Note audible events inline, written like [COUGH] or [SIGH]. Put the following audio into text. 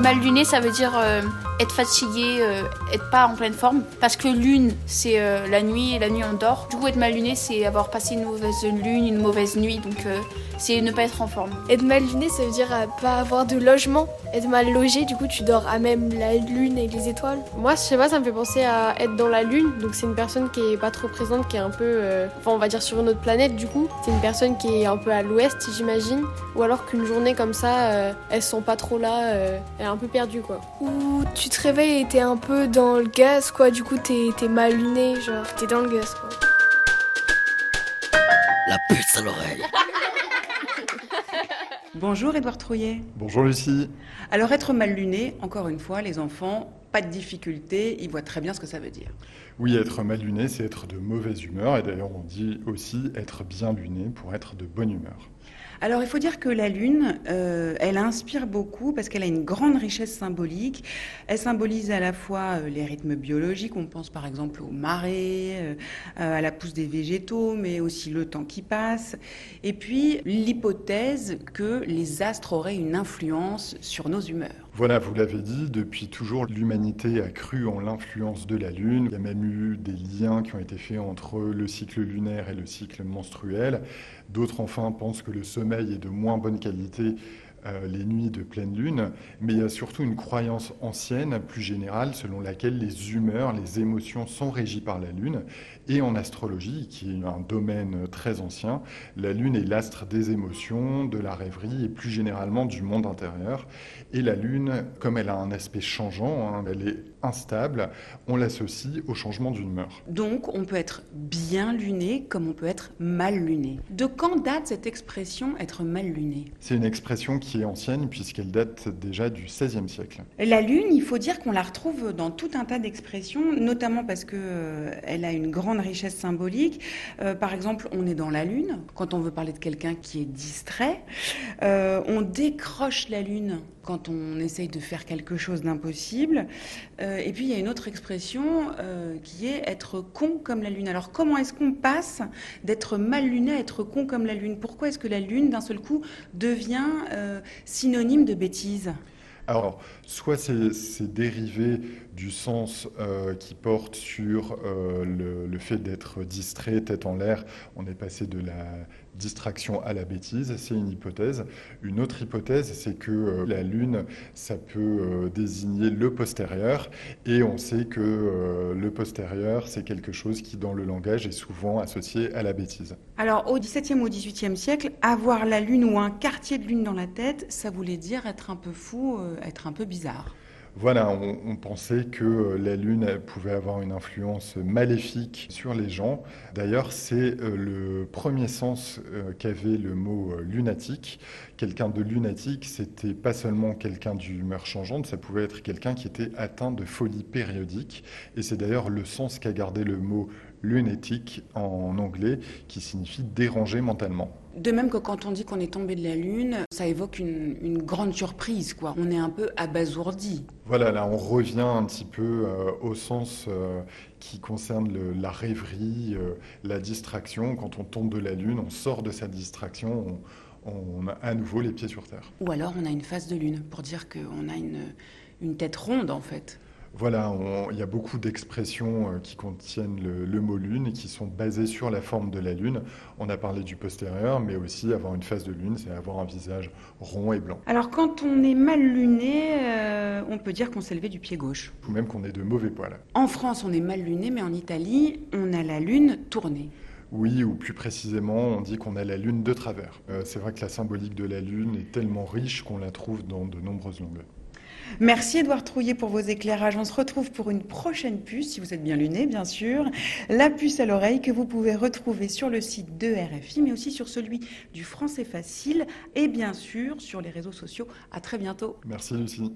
Mal luné, ça veut dire euh, être fatigué, euh, être pas en pleine forme. Parce que lune, c'est euh, la nuit et la nuit on dort. Du coup, être mal luné, c'est avoir passé une mauvaise lune, une mauvaise nuit. Donc, c'est ne pas être en forme. Être mal luné, ça veut dire euh, pas avoir de logement. Être mal logé, du coup, tu dors à même la lune et les étoiles. Moi, je sais pas, ça me fait penser à être dans la lune. Donc, c'est une personne qui est pas trop présente, qui est un peu, euh, enfin, on va dire sur une autre planète. Du coup, c'est une personne qui est un peu à l'ouest, j'imagine. Ou alors qu'une journée comme ça, euh, elles sont pas trop là, euh, elle est un peu perdue, quoi. Ou tu te réveilles et t'es un peu dans le gaz, quoi. Du coup, t'es t'es mal luné, genre, t'es dans le gaz, quoi. La puce à l'oreille. [LAUGHS] Bonjour Édouard Trouillet. Bonjour Lucie. Alors être mal luné, encore une fois, les enfants, pas de difficulté, ils voient très bien ce que ça veut dire. Oui, être mal luné, c'est être de mauvaise humeur et d'ailleurs on dit aussi être bien luné pour être de bonne humeur. Alors il faut dire que la Lune, euh, elle inspire beaucoup parce qu'elle a une grande richesse symbolique. Elle symbolise à la fois euh, les rythmes biologiques, on pense par exemple aux marées, euh, à la pousse des végétaux, mais aussi le temps qui passe. Et puis l'hypothèse que les astres auraient une influence sur nos humeurs. Voilà, vous l'avez dit, depuis toujours l'humanité a cru en l'influence de la Lune. Il y a même eu des liens qui ont été faits entre le cycle lunaire et le cycle menstruel. D'autres enfin pensent que le sommeil est de moins bonne qualité euh, les nuits de pleine lune, mais il y a surtout une croyance ancienne, plus générale, selon laquelle les humeurs, les émotions sont régies par la lune. Et en astrologie, qui est un domaine très ancien, la lune est l'astre des émotions, de la rêverie et plus généralement du monde intérieur. Et la lune, comme elle a un aspect changeant, hein, elle est instable, on l'associe au changement d'une humeur. Donc on peut être bien luné comme on peut être mal luné. De quand date cette expression être mal luné? C'est une expression qui est ancienne puisqu'elle date déjà du XVIe siècle. La lune, il faut dire qu'on la retrouve dans tout un tas d'expressions, notamment parce que euh, elle a une grande richesse symbolique. Euh, par exemple, on est dans la lune quand on veut parler de quelqu'un qui est distrait. Euh, on décroche la lune quand on essaye de faire quelque chose d'impossible. Euh, et puis il y a une autre expression euh, qui est être con comme la lune. Alors comment est-ce qu'on passe d'être mal luné à être con comme la lune? Pourquoi est-ce que la lune d'un seul coup devient euh, synonyme de bêtise? Alors, soit c'est dérivé du sens euh, qui porte sur euh, le, fait d'être distrait, tête en l'air. On est passé de la distraction à la bêtise, c'est une hypothèse. Une autre hypothèse, c'est que euh, la Lune, ça peut désigner le postérieur, et on sait que le postérieur, c'est quelque chose qui, dans le langage, est souvent associé à la bêtise. Alors, au XVIIe ou XVIIIe siècle, avoir la Lune ou un quartier de Lune dans la tête, ça voulait dire être un peu fou, être un peu bizarre. Voilà, on, pensait que la Lune pouvait avoir une influence maléfique sur les gens. D'ailleurs, c'est le premier sens qu'avait le mot lunatique. Quelqu'un de lunatique, c'était pas seulement quelqu'un d'humeur changeante, ça pouvait être quelqu'un qui était atteint de folie périodique. Et c'est d'ailleurs le sens qu'a gardé le mot lunatique en anglais, qui signifie déranger mentalement. De même que quand on dit qu'on est tombé de la Lune, ça évoque une, une, grande surprise, quoi. On est un peu abasourdi. Voilà, là on revient un petit peu euh, au sens euh, qui concerne le, la rêverie, euh, la distraction. Quand on tombe de la Lune, on sort de sa distraction, on, on, a à nouveau les pieds sur Terre. Ou alors on a une phase de Lune, pour dire qu'on a une, une tête ronde en fait. Voilà, il y a beaucoup d'expressions euh, qui contiennent le, le, mot lune et qui sont basées sur la forme de la lune. On a parlé du postérieur, mais aussi avoir une face de lune, c'est avoir un visage rond et blanc. Alors quand on est mal luné, euh, on peut dire qu'on s'est levé du pied gauche. Ou même qu'on est de mauvais poils. En France, on est mal luné, mais en Italie, on a la lune tournée. Oui, ou plus précisément, on dit qu'on a la lune de travers. Euh, c'est vrai que la symbolique de la lune est tellement riche qu'on la trouve dans de nombreuses langues. Merci Edouard Trouillet pour vos éclairages. On se retrouve pour une prochaine puce, si vous êtes bien luné, bien sûr. La puce à l'oreille que vous pouvez retrouver sur le site de RFI, mais aussi sur celui du Français Facile et bien sûr sur les réseaux sociaux. À très bientôt. Merci Lucie.